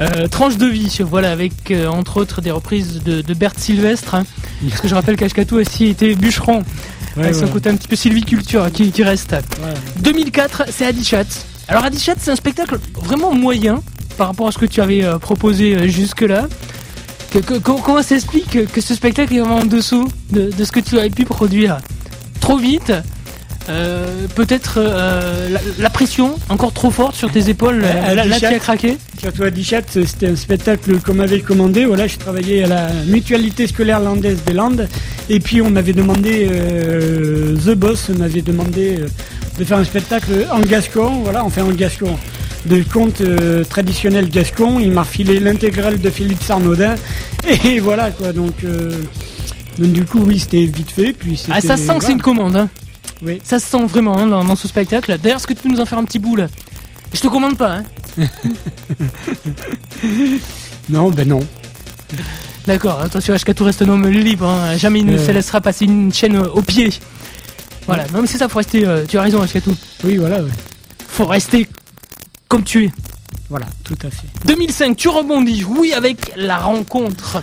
Euh, tranche de vie, voilà, avec euh, entre autres des reprises de, de Bert Sylvestre, hein, parce que je rappelle qu'Ashkatou aussi était bûcheron. Ouais, avec son voilà. côté un petit peu sylviculture qui, qui reste. Voilà. 2004, c'est Adichat. Alors Adichat, c'est un spectacle vraiment moyen par rapport à ce que tu avais euh, proposé euh, jusque-là. Que- que- comment s'explique que, que ce spectacle est vraiment en dessous de, de ce que tu avais pu produire? Trop vite? Euh, Peut-être euh, la, la pression encore trop forte sur tes épaules Là, là, tu as craqué Surtout à Dichat, c'était un spectacle qu'on m'avait commandé. Voilà, je travaillais à la mutualité scolaire landaise des Landes. Et puis on m'avait demandé, euh, The Boss m'avait demandé de faire un spectacle en gascon. Voilà, enfin en gascon. De contes traditionnels gascons. Il m'a refilé l'intégrale de Philippe Sarnaudin. (laughs) Et voilà quoi, donc, donc du coup, oui, c'était vite fait. Puis Ah, ça sent que c'est une commande. Hein. Oui. Ça se sent vraiment hein, dans, dans ce spectacle. D'ailleurs, est-ce que tu peux nous en faire un petit bout là Je te commande pas. Hein. (laughs) Non, ben non. D'accord, attention, Ashkatou reste un homme libre. hein. Jamais il ne Euh. se laissera passer une chaîne au pied. Voilà, non mais c'est ça, faut rester. euh, tu as raison, Ashkatou. Oui, voilà, ouais. Faut rester comme tu es. voilà, tout à fait. 2005, tu rebondis, oui, avec la rencontre.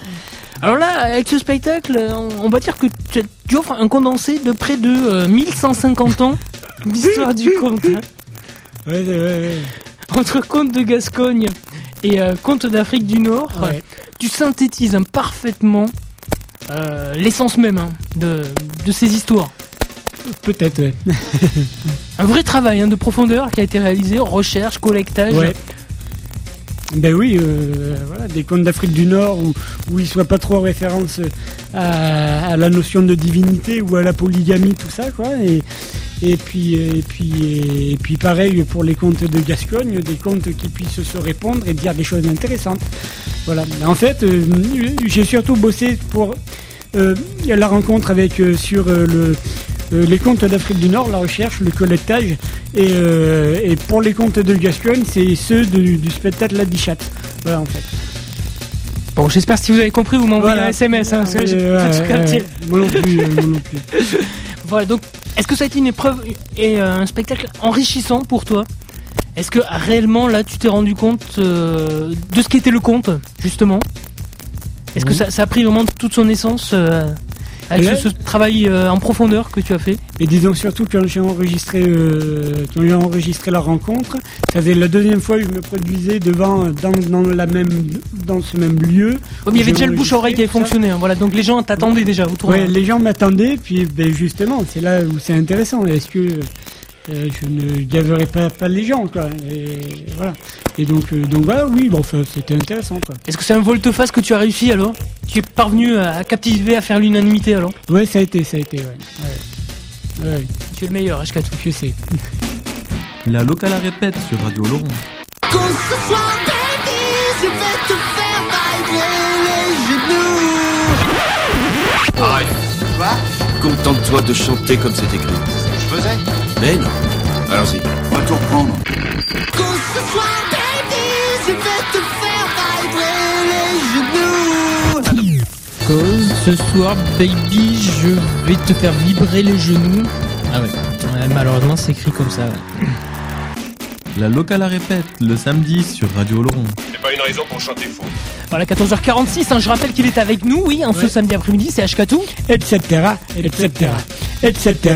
Alors là, avec ce spectacle, on, on va dire que tu, tu offres un condensé de près de euh, 1150 ans d'histoire du conte. hein. Ouais, ouais, ouais. Entre conte de Gascogne et euh, conte d'Afrique du Nord, tu synthétises hein, parfaitement euh, l'essence même hein, de, de ces histoires. Peut-être, ouais. (laughs) Un vrai travail hein, de profondeur qui a été réalisé, recherche, collectage. Ben oui, euh, voilà, des contes d'Afrique du Nord où, où ils soient pas trop en référence à, à la notion de divinité ou à la polygamie, tout ça, quoi. Et, et puis, et puis, et puis pareil pour les contes de Gascogne, des contes qui puissent se répondre et dire des choses intéressantes. Voilà. En fait, euh, j'ai surtout bossé pour euh, la rencontre avec euh, sur euh, le euh, les contes d'Afrique du Nord, la recherche, le collectage, et, euh, et pour les contes de Gascogne, c'est ceux du, du spectacle La. Voilà, en fait. Bon, j'espère que si vous avez compris, vous m'envoyez Voilà. un SMS. Hein, parce que j'ai (laughs) Euh, moi non plus, euh. (laughs) Voilà, donc, est-ce que ça a été une épreuve et euh, un spectacle enrichissant pour toi? Est-ce que réellement, là, tu t'es rendu compte euh, de ce qu'était le conte, justement? Est-ce que ça, ça a pris vraiment toute son essence euh, avec là- ce, ce travail euh, en profondeur que tu as fait Et disons surtout quand j'ai enregistré, euh, quand j'ai enregistré la rencontre, ça faisait la deuxième fois que je me produisais devant, dans, dans la même, dans ce même lieu. Mais il y avait déjà le bouche à oreille qui avait fonctionné, hein, voilà, donc les gens t'attendaient déjà autour. Ouais, les gens m'attendaient, puis ben, justement, c'est là où c'est intéressant. Est-ce que euh, je ne gaverai pas, pas les gens, quoi Et voilà. Et donc, euh, donc voilà, oui, bon, enfin, c'était intéressant, quoi. Est-ce que c'est un volte-face que tu as réussi alors? Tu es parvenu à à captiver, à faire l'unanimité alors? Ouais, ça a été, ça a été, ouais. ouais. Ouais, Tu es le meilleur, Ashkatou. je sais. La locale à répète sur Radio Laurent. Qu'on ce soit baby, je vais te faire vibrer les genoux. Arrête. Quoi Contente-toi de chanter comme c'est écrit. Faisais Mais non. Allons-y. On va tout reprendre. Qu'on ce soit baby, je vais te faire vibrer les genoux. Cause ce soir, baby, je vais te faire vibrer les genoux. Ah ouais, Ouais, malheureusement c'est écrit comme ça. La locale à répète le samedi sur Radio Laurent. C'est pas une raison pour chanter faux. Voilà, 14h46, hein, je rappelle qu'il est avec nous, oui, hein, ce Ouais. samedi après-midi, c'est Ashkatou. Etc., etc., etc., etc.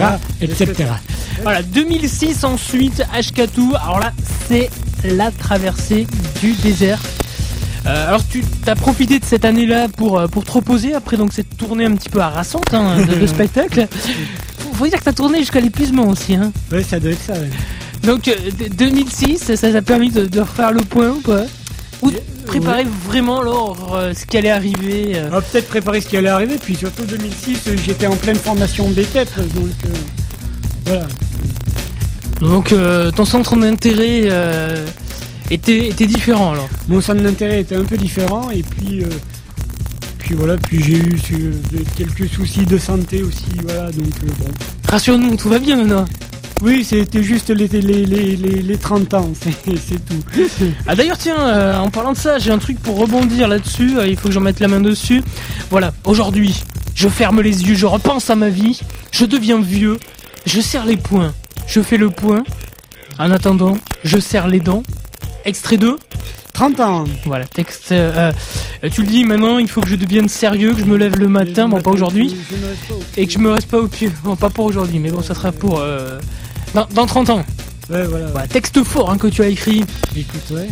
Voilà, 2006 ensuite, Ashkatou. Alors là, c'est la traversée du désert. Euh, alors tu as profité de cette année-là pour, euh, pour te reposer après donc cette tournée un petit peu harassante hein, de, de (laughs) spectacle. Faut, dire que tu as tourné jusqu'à l'épuisement aussi. Hein. Ouais, ça doit être ça, ouais. Donc euh, d- 2006, ça ça t'a permis de, de refaire le point ou pas? Préparer vraiment alors euh, ce qui allait arriver euh. Peut-être préparer ce qui allait arriver, puis surtout 2006, euh, j'étais en pleine formation BTEP, donc voilà. Donc ton centre d'intérêt était, était différent alors. Mon centre d'intérêt était un peu différent, et puis, puis voilà, puis j'ai eu quelques soucis de santé aussi, voilà, donc euh, bon. Rassure-nous, tout va bien maintenant. Oui, c'était juste les, les, les, les, les 30 ans, (laughs) c'est tout. Ah d'ailleurs tiens, euh, en parlant de ça, j'ai un truc pour rebondir là-dessus, euh, il faut que j'en mette la main dessus. Voilà, aujourd'hui, je ferme les yeux, je repense à ma vie, je deviens vieux, je serre les poings, je fais le point. En attendant, je serre les dents. Extrait 2. 30 ans. Voilà, texte. euh, euh, tu le dis maintenant, il faut que je devienne sérieux, que je me lève le matin, bon pas aujourd'hui, et que je me reste pas au pied. Bon, pas pour aujourd'hui, mais bon, ça sera pour euh, dans, dans 30 ans. Ouais, voilà. Voilà, texte fort hein, que tu as écrit. Écoute, ouais.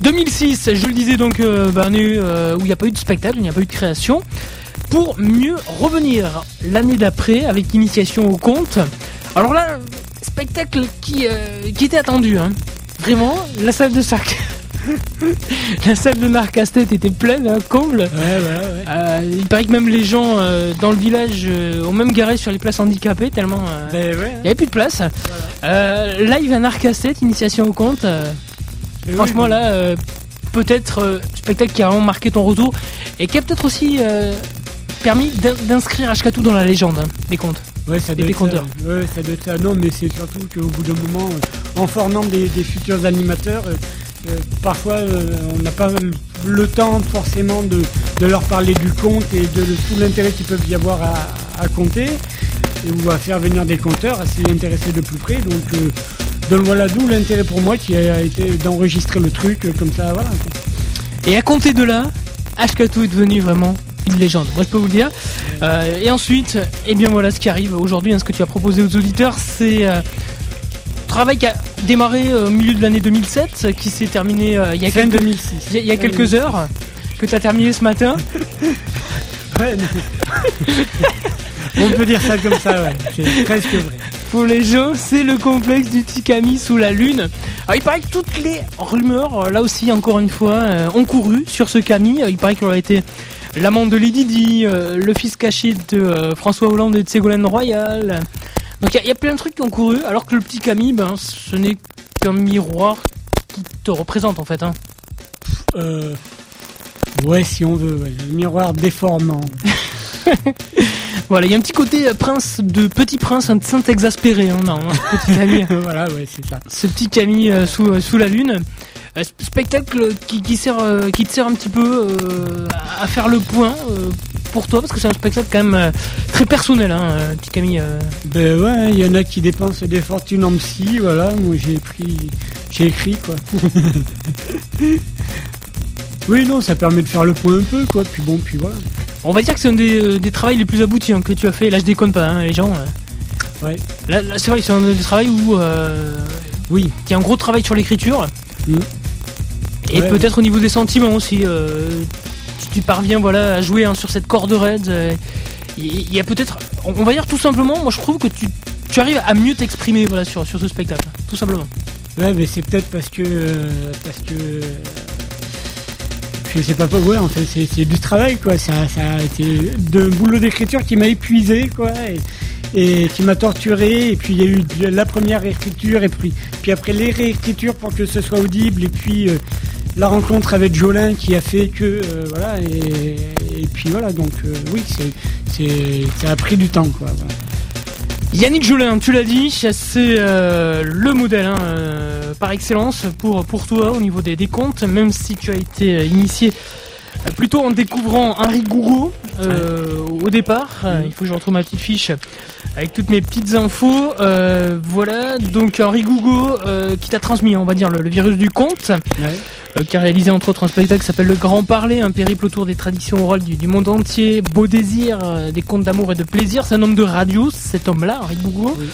2006, je le disais donc, euh, bah, euh, où il n'y a pas eu de spectacle, il n'y a pas eu de création. Pour mieux revenir l'année d'après avec initiation au conte. Alors là, spectacle qui, euh, qui était attendu. Hein. Vraiment, la salle de sac. (laughs) la salle de Narcastet était pleine, hein, comble. Ouais, ouais, ouais. Euh, il paraît que même les gens euh, dans le village euh, ont même garé sur les places handicapées tellement Ben ouais. il n'y avait plus de place. Euh, live à Narcastet, initiation au oui, Franchement oui. là, peut-être spectacle qui a vraiment marqué ton retour et qui a peut-être aussi permis d'in- d'inscrire Ashkatu dans la légende hein, des contes. Ouais, ça doit des être ça. compteurs. Ouais, ça doit être ça. Non, mais c'est surtout qu'au bout d'un moment, en formant des, des futurs animateurs, parfois euh, on n'a pas le- temps forcément de, leur parler du conte et de tout l'intérêt qu'ils peuvent y avoir à, compter et, ou à faire venir des compteurs, à s'y intéresser de plus près. Donc, euh, voilà d'où l'intérêt pour moi qui a été d'enregistrer le truc euh, comme ça. Voilà. Et à compter de là, Ashkatu est devenu vraiment une légende. Moi je peux vous le dire. Et ensuite, eh bien voilà ce qui arrive aujourd'hui, hein, ce que tu as proposé aux auditeurs, c'est travail qui a démarré euh, au milieu de l'année 2007, qui s'est terminé euh, il y a quelques 2006. Il y a, il y a quelques heures que tu as terminé ce matin. (laughs) Ouais. On peut dire ça comme ça, ouais. C'est presque vrai. Pour les gens, c'est le complexe du Tikami sous la lune. Alors, il paraît que toutes les rumeurs, euh, là aussi encore une fois, euh, ont couru sur ce Kami. Euh, Il paraît qu'il aurait été l'amant de Lady Di, euh, le fils caché de euh, François Hollande et de Ségolène Royal. Donc il y a- il y, a plein de trucs qui ont couru, alors que le petit Camille, ben, ce n'est qu'un miroir qui te représente en fait. Hein. Euh, ouais, si on veut, ouais. le miroir déformant. (laughs) Voilà, il y a un petit côté euh, prince de petit prince, un saint exaspéré, hein, non, hein, petit Camille. (laughs) voilà, ouais, c'est ça. ce petit Camille euh, sous, euh, sous la lune. Euh, sp- spectacle qui, qui, sert, qui te sert un petit peu à faire le point pour toi, parce que c'est un spectacle quand même euh, très personnel, hein, euh, petit Camille. euh. Ben ouais, il y en a qui dépensent des fortunes en psy, voilà. Moi, j'ai pris, j'ai écrit, quoi. (laughs) oui, non, ça permet de faire le point un peu, quoi. Puis bon, puis voilà. On va dire que c'est un des, des travaux les plus aboutis hein, que tu as fait. Là, je déconne pas, hein, les gens. Ouais. Là, là, c'est vrai, c'est un des travaux où euh, Oui. il y a un gros travail sur l'écriture. Mm. Et Ouais, peut-être au niveau des sentiments aussi. euh, tu parviens voilà, à jouer hein, sur cette corde raide. euh, Il y a peut-être. On va dire tout simplement, moi je trouve que tu, tu arrives à mieux t'exprimer voilà, sur, sur ce spectacle. Tout simplement. Ouais, mais c'est peut-être parce que, parce que, je sais pas, ouais, en fait, c'est, du travail, quoi. Ça, ça a été d'un boulot d'écriture qui m'a épuisé, quoi, et, qui m'a torturé. Et puis il y a eu de- la première écriture, et puis, puis après les réécritures pour que ce soit audible, et puis euh, la rencontre avec Jolin qui a fait que, euh, voilà, et, puis voilà, donc euh, oui, c'est, c'est, ça a pris du temps, quoi. voilà. Yannick Jolin, tu l'as dit, c'est euh, le modèle hein, euh, par excellence pour, pour toi au niveau des, des comptes, même si tu as été initié plutôt en découvrant Henri Gouraud euh, au départ. Euh, il faut que je retrouve ma petite fiche avec toutes mes petites infos. Euh, voilà, donc Henri euh, qui t'a transmis, on va dire, le, le virus du conte, Ouais. euh, qui a réalisé entre autres un spectacle qui s'appelle Le Grand Parler, un périple autour des traditions orales du, du monde entier, Beau désir, des contes d'amour et de plaisir. C'est un homme de radio, cet homme-là, Henri Oui.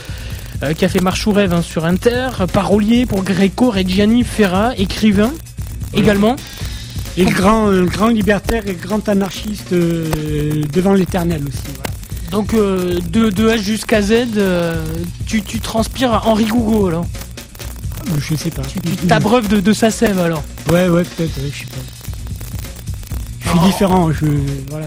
euh, qui a fait Marche ou rêve hein, sur Inter, parolier pour Greco, Reggiani, Ferra, écrivain également. Et grand, un grand libertaire et grand anarchiste euh, devant l'éternel aussi. voilà. Donc euh, de, de H jusqu'à Z, euh, tu, tu transpires Henri Gouraud alors? Je sais pas. Tu tu t'abreuves de, de sa sève alors? Ouais, ouais, peut-être, ouais, je sais pas. Je suis différent, je. Voilà.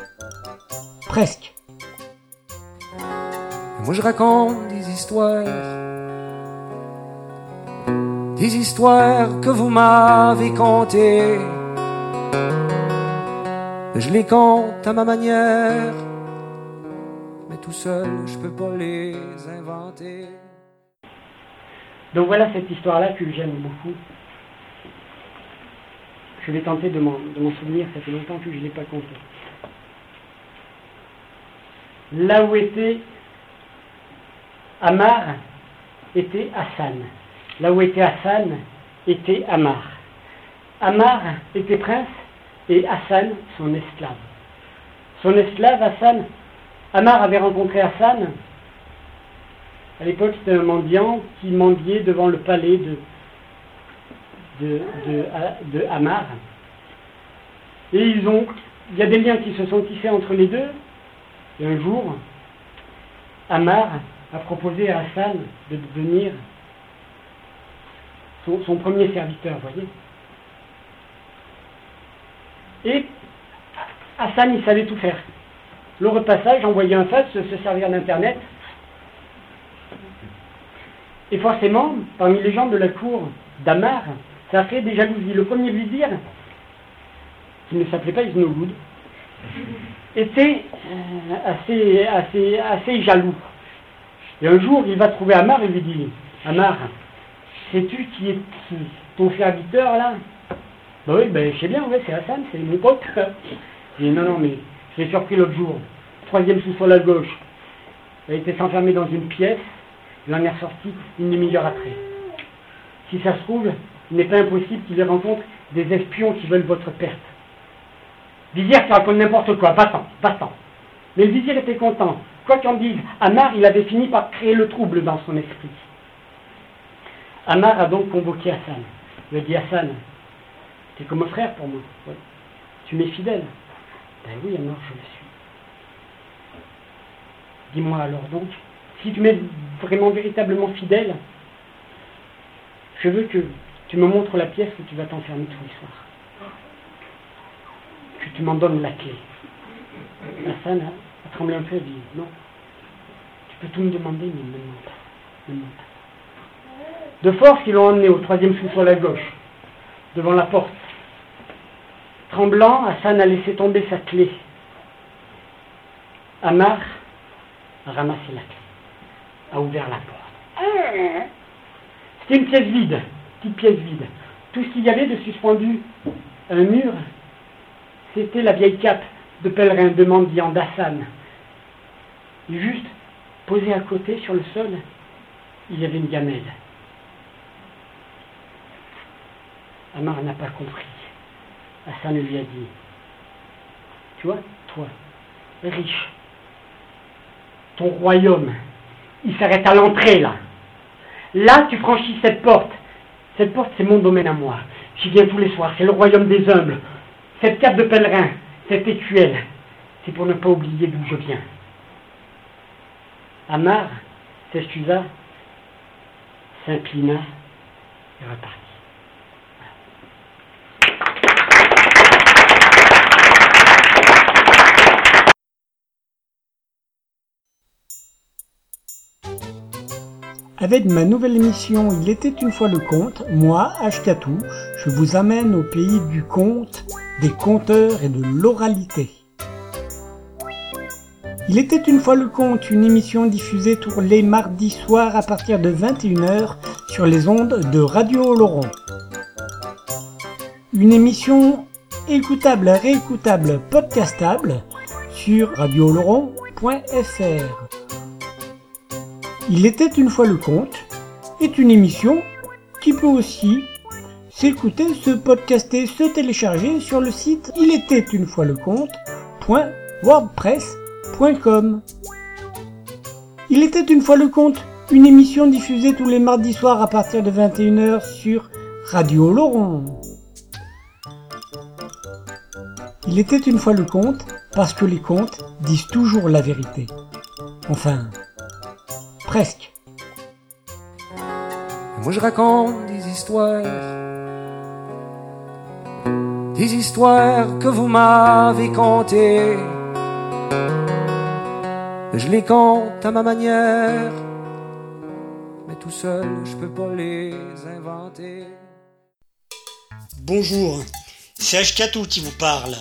presque. Moi je raconte des histoires, des histoires que vous m'avez contées. Je les compte à ma manière, mais tout seul je peux pas les inventer. Donc voilà cette histoire-là que j'aime beaucoup. Je vais tenter de m'en souvenir, ça fait longtemps que je ne l'ai pas compté. Là où était Amar, était Hassan. Là où était Hassan, était Amar. Amar était prince et Hassan son esclave. Son esclave, Hassan, Amar avait rencontré Hassan. À l'époque, c'était un mendiant qui mendiait devant le palais de, de. Et ils ont, il y a des liens qui se sont tissés entre les deux. Un jour, Hamar a proposé à Hassan de devenir son, premier serviteur, voyez. Et Hassan, il savait tout faire. Le repassage, envoyer un fax, se servir d'Internet. Et forcément, parmi les gens de la cour d'Amar, ça a fait des jalousies. Le premier vizir, qui ne s'appelait pas Isnogoud, était euh, assez, assez, jaloux. Et un jour, il va trouver Amar et lui dit Amar, sais-tu qui est ton serviteur là? Bah oui, ben, je sais bien, ouais, c'est Hassan, c'est mon pote. Il dit Non, non, mais je l'ai surpris l'autre jour. Troisième sous-sol à gauche. Il a été s'enfermer dans une pièce, il en est ressorti une demi-heure après. Si ça se trouve, il n'est pas impossible qu'il rencontre des espions qui veulent votre perte. Vizir qui raconte n'importe quoi, pas-tant, pas-tant. Mais le vizir était content. Quoi qu'en dise, Amar, il avait fini par créer le trouble dans son esprit. Amar a donc convoqué Hassan. Il a dit Hassan, tu es comme un frère pour moi. Tu m'es fidèle. Ben oui, Amar, je le suis. Dis-moi alors donc, si tu m'es vraiment véritablement fidèle, je veux que tu me montres la pièce où tu vas t'enfermer tous les soirs. Que tu m'en donnes la clé. Hassan a, a tremblé un peu et dit Non, tu peux tout me demander, mais ne me demande pas. Ne me demande pas. De force, ils l'ont emmené au troisième sous-sol à gauche, devant la porte. Tremblant, Hassan a laissé tomber sa clé. Amar a ramassé la clé, a ouvert la porte. C'était une pièce vide, petite pièce vide. Tout ce qu'il y avait de suspendu à un mur, c'était la vieille cape de pèlerin de mendiant d'Hassan. Et juste posée à côté sur le sol, il y avait une gamelle. Amar n'a pas compris. Hassan lui a dit Tu vois, toi, riche, ton royaume, il s'arrête à l'entrée là. Là, tu franchis cette porte. Cette porte, c'est mon domaine à moi. J'y viens tous les soirs. C'est le royaume des humbles. Cette cape de pèlerin, cette écuelle, c'est pour ne pas oublier d'où je viens. Amar s'excusa, s'inclina et repartit. Avec ma nouvelle émission Il était une fois le conte, moi, Ashkatou, je vous amène au pays du conte, des conteurs et de l'oralité. Il était une fois le conte, une émission diffusée tous les mardis soirs à partir de 21h sur les ondes de Radio Laurent. Une émission écoutable, réécoutable, podcastable sur radioloron.fr. Il était une fois le conte est une émission qui peut aussi s'écouter, se podcaster, se télécharger sur le site il était une fois le conte.wordpress.com. Il était une fois le conte, Une émission diffusée tous les mardis soirs à partir de 21h sur Radio Laurent. Il était une fois le conte parce que les contes disent toujours la vérité. Enfin, presque. Moi je raconte des histoires, des histoires que vous m'avez contées. Je les compte à ma manière, mais tout seul je peux pas les inventer. Bonjour, c'est H4 qui vous parle.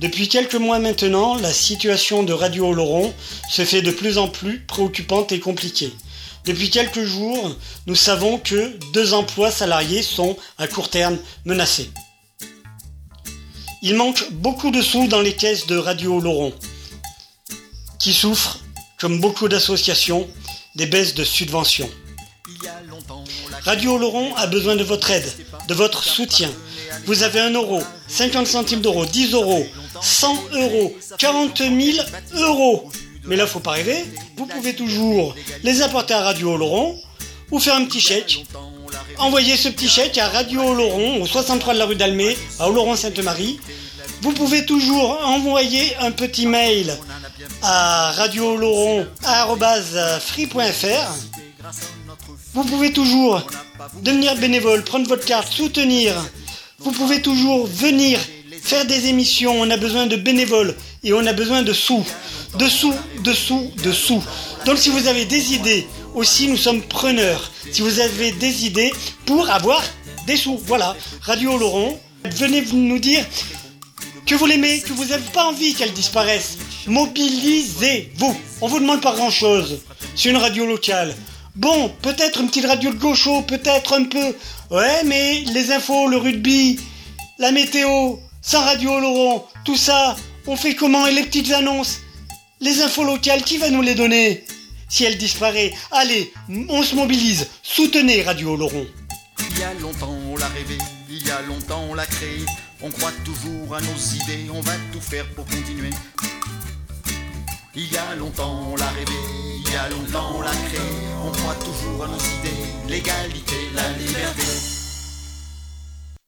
Depuis quelques mois maintenant, la situation de Radio Oloron se fait de plus en plus préoccupante et compliquée. Depuis quelques jours, nous savons que deux emplois salariés sont à court terme menacés. Il manque beaucoup de sous dans les caisses de Radio Oloron, qui souffrent, comme beaucoup d'associations, des baisses de subventions. Radio Oloron a besoin de votre aide, de votre soutien. Vous avez 1 euro, 50 centimes d'euros, 10 euros, 100 euros, 40 000 euros. Mais là, faut pas rêver. Vous pouvez toujours les apporter à Radio Oloron ou faire un petit chèque. Envoyez ce petit chèque à Radio Oloron au 63 de la rue d'Almé à Oloron-Sainte-Marie. Vous pouvez toujours envoyer un petit mail à radiooloron.free.fr. Vous pouvez toujours devenir bénévole, prendre votre carte, soutenir. Vous pouvez toujours venir faire des émissions. On a besoin de bénévoles et on a besoin de sous. De sous, de sous, de sous. Donc si vous avez des idées, aussi nous sommes preneurs. Si vous avez des idées pour avoir des sous, voilà. Radio Laurent, venez nous dire que vous l'aimez, que vous n'avez pas envie qu'elle disparaisse. Mobilisez-vous. On vous demande pas grand chose. C'est une radio locale. Bon, peut-être une petite radio de gaucho, peut-être un peu. Ouais, mais les infos, le rugby, la météo, sans radio Laurent, tout ça, on fait comment? Et les petites annonces Les infos locales, qui va nous les donner? Si elle disparaît, allez, on se mobilise, soutenez Radio Laurent. Il y a longtemps on l'a rêvé, il y a longtemps on l'a créé. On croit toujours à nos idées, on va tout faire pour continuer. Il y a longtemps on l'a rêvé, il y a longtemps on l'a créé. On croit toujours à nos idées, l'égalité, la liberté.